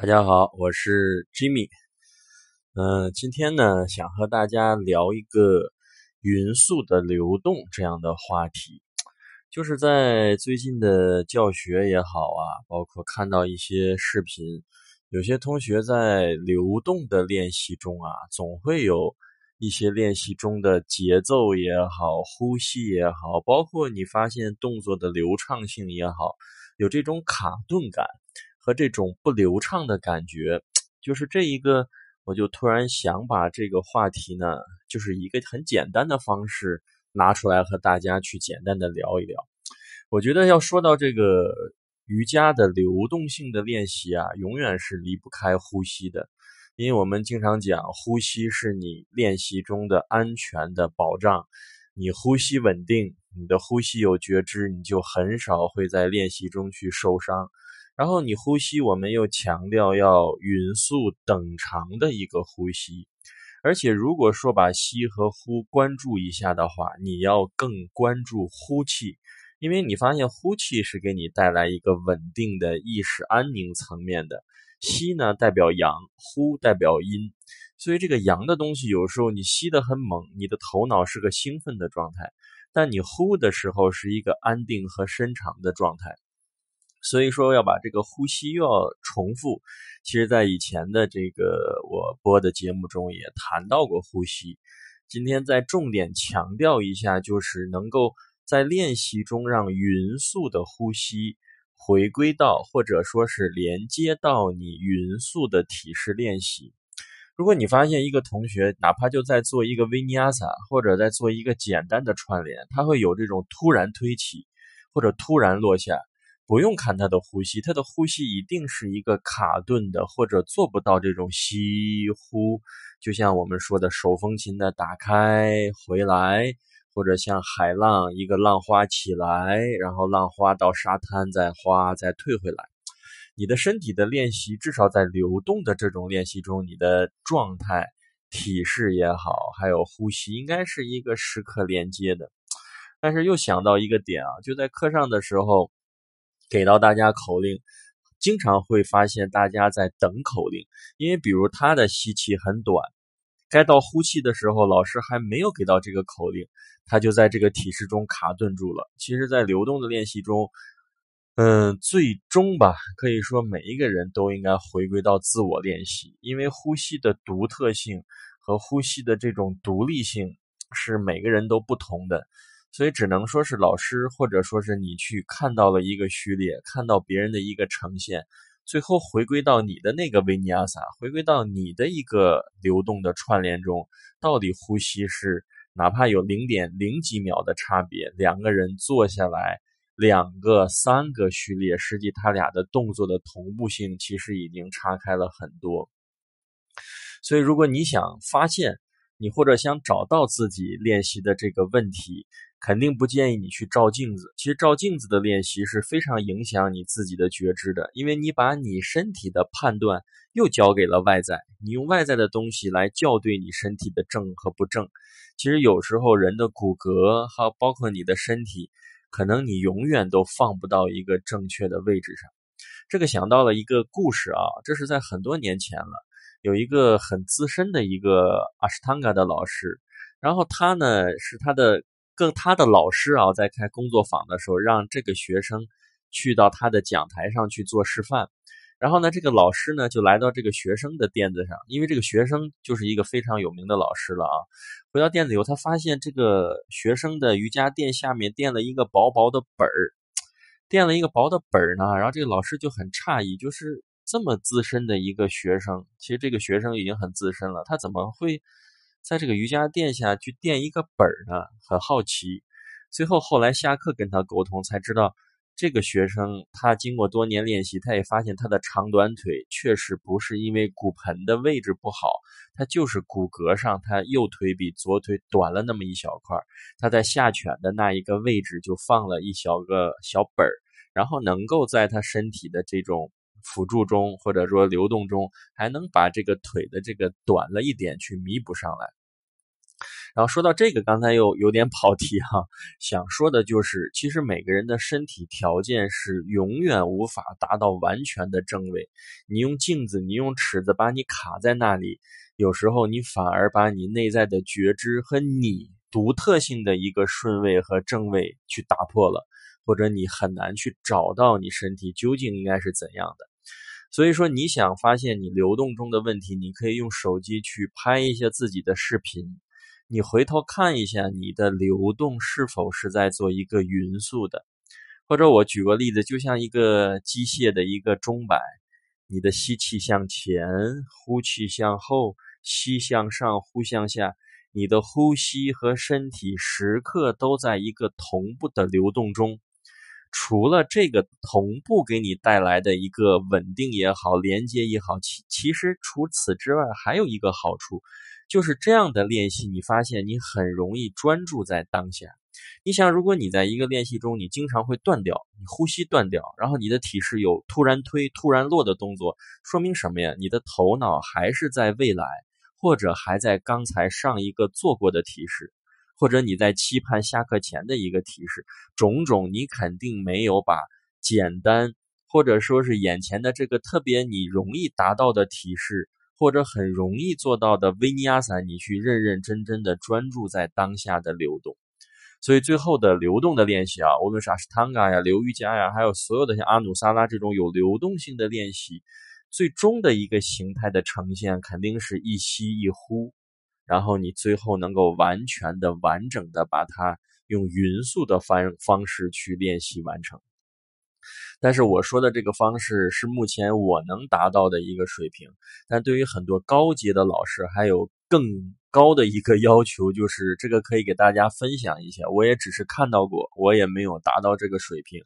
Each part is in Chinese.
大家好，我是 Jimmy。嗯，今天呢，想和大家聊一个匀速的流动这样的话题。就是在最近的教学也好啊，包括看到一些视频，有些同学在流动的练习中啊，总会有一些练习中的节奏也好，呼吸也好，包括你发现动作的流畅性也好，有这种卡顿感。和这种不流畅的感觉，就是这一个，我就突然想把这个话题呢，就是一个很简单的方式拿出来和大家去简单的聊一聊。我觉得要说到这个瑜伽的流动性的练习啊，永远是离不开呼吸的，因为我们经常讲，呼吸是你练习中的安全的保障。你呼吸稳定，你的呼吸有觉知，你就很少会在练习中去受伤。然后你呼吸，我们又强调要匀速等长的一个呼吸，而且如果说把吸和呼关注一下的话，你要更关注呼气，因为你发现呼气是给你带来一个稳定的意识安宁层面的，吸呢代表阳，呼代表阴，所以这个阳的东西有时候你吸得很猛，你的头脑是个兴奋的状态，但你呼的时候是一个安定和深长的状态。所以说要把这个呼吸又要重复，其实，在以前的这个我播的节目中也谈到过呼吸。今天再重点强调一下，就是能够在练习中让匀速的呼吸回归到，或者说是连接到你匀速的体式练习。如果你发现一个同学哪怕就在做一个维尼亚萨，或者在做一个简单的串联，他会有这种突然推起或者突然落下。不用看他的呼吸，他的呼吸一定是一个卡顿的，或者做不到这种吸呼，就像我们说的手风琴的打开回来，或者像海浪一个浪花起来，然后浪花到沙滩再花再退回来。你的身体的练习，至少在流动的这种练习中，你的状态、体式也好，还有呼吸，应该是一个时刻连接的。但是又想到一个点啊，就在课上的时候。给到大家口令，经常会发现大家在等口令，因为比如他的吸气很短，该到呼气的时候，老师还没有给到这个口令，他就在这个体式中卡顿住了。其实，在流动的练习中，嗯，最终吧，可以说每一个人都应该回归到自我练习，因为呼吸的独特性和呼吸的这种独立性是每个人都不同的。所以只能说是老师，或者说是你去看到了一个序列，看到别人的一个呈现，最后回归到你的那个维尼亚萨，回归到你的一个流动的串联中，到底呼吸是哪怕有零点零几秒的差别，两个人坐下来，两个三个序列，实际他俩的动作的同步性其实已经岔开了很多。所以如果你想发现，你或者想找到自己练习的这个问题，肯定不建议你去照镜子。其实照镜子的练习是非常影响你自己的觉知的，因为你把你身体的判断又交给了外在，你用外在的东西来校对你身体的正和不正。其实有时候人的骨骼还有包括你的身体，可能你永远都放不到一个正确的位置上。这个想到了一个故事啊，这是在很多年前了。有一个很资深的一个阿什汤嘎的老师，然后他呢是他的跟他的老师啊，在开工作坊的时候，让这个学生去到他的讲台上去做示范。然后呢，这个老师呢就来到这个学生的垫子上，因为这个学生就是一个非常有名的老师了啊。回到垫子以后，他发现这个学生的瑜伽垫下面垫了一个薄薄的本儿，垫了一个薄的本儿呢。然后这个老师就很诧异，就是。这么资深的一个学生，其实这个学生已经很资深了，他怎么会在这个瑜伽垫下去垫一个本儿呢？很好奇。最后后来下课跟他沟通，才知道这个学生他经过多年练习，他也发现他的长短腿确实不是因为骨盆的位置不好，他就是骨骼上他右腿比左腿短了那么一小块，他在下犬的那一个位置就放了一小个小本儿，然后能够在他身体的这种。辅助中或者说流动中，还能把这个腿的这个短了一点去弥补上来。然后说到这个，刚才又有点跑题哈，想说的就是，其实每个人的身体条件是永远无法达到完全的正位。你用镜子，你用尺子把你卡在那里，有时候你反而把你内在的觉知和你独特性的一个顺位和正位去打破了，或者你很难去找到你身体究竟应该是怎样的。所以说，你想发现你流动中的问题，你可以用手机去拍一些自己的视频。你回头看一下，你的流动是否是在做一个匀速的？或者我举个例子，就像一个机械的一个钟摆，你的吸气向前，呼气向后，吸向上，呼向下，你的呼吸和身体时刻都在一个同步的流动中。除了这个同步给你带来的一个稳定也好，连接也好，其其实除此之外，还有一个好处。就是这样的练习，你发现你很容易专注在当下。你想，如果你在一个练习中，你经常会断掉，你呼吸断掉，然后你的体式有突然推、突然落的动作，说明什么呀？你的头脑还是在未来，或者还在刚才上一个做过的提示，或者你在期盼下课前的一个提示，种种你肯定没有把简单或者说是眼前的这个特别你容易达到的提示。或者很容易做到的维尼亚散，你去认认真真的专注在当下的流动。所以最后的流动的练习啊，无论是阿斯汤嘎呀、流瑜伽呀，还有所有的像阿努萨拉这种有流动性的练习，最终的一个形态的呈现肯定是一吸一呼，然后你最后能够完全的、完整的把它用匀速的方方式去练习完成。但是我说的这个方式是目前我能达到的一个水平，但对于很多高级的老师，还有更高的一个要求，就是这个可以给大家分享一下。我也只是看到过，我也没有达到这个水平，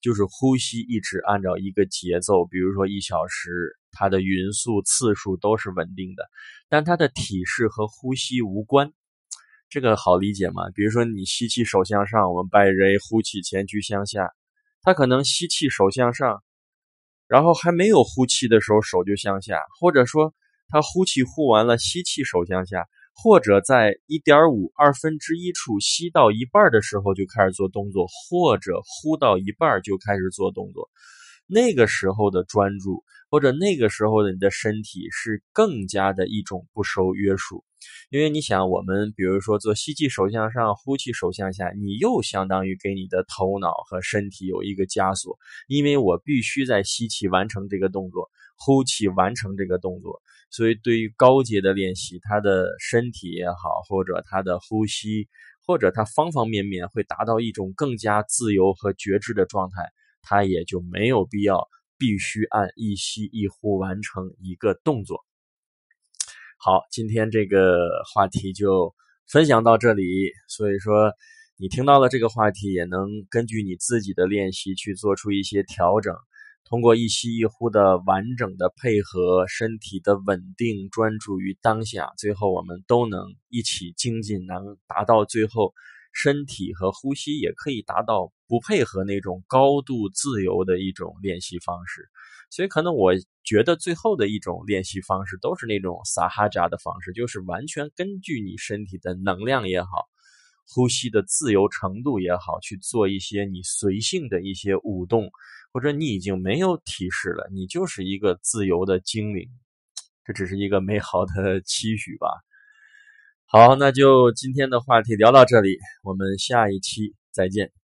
就是呼吸一直按照一个节奏，比如说一小时，它的匀速次数都是稳定的，但它的体式和呼吸无关。这个好理解吗？比如说你吸气手向上，我们拜人呼气前屈向下。他可能吸气手向上，然后还没有呼气的时候手就向下，或者说他呼气呼完了，吸气手向下，或者在一点五二分之一处吸到一半的时候就开始做动作，或者呼到一半就开始做动作，那个时候的专注，或者那个时候的你的身体是更加的一种不受约束。因为你想，我们比如说做吸气手向上，呼气手向下，你又相当于给你的头脑和身体有一个枷锁，因为我必须在吸气完成这个动作，呼气完成这个动作，所以对于高阶的练习，他的身体也好，或者他的呼吸，或者他方方面面会达到一种更加自由和觉知的状态，他也就没有必要必须按一吸一呼完成一个动作。好，今天这个话题就分享到这里。所以说，你听到了这个话题，也能根据你自己的练习去做出一些调整。通过一吸一呼的完整的配合，身体的稳定、专注于当下，最后我们都能一起精进，能达到最后身体和呼吸也可以达到不配合那种高度自由的一种练习方式。所以，可能我觉得最后的一种练习方式都是那种撒哈扎的方式，就是完全根据你身体的能量也好，呼吸的自由程度也好，去做一些你随性的一些舞动，或者你已经没有提示了，你就是一个自由的精灵。这只是一个美好的期许吧。好，那就今天的话题聊到这里，我们下一期再见。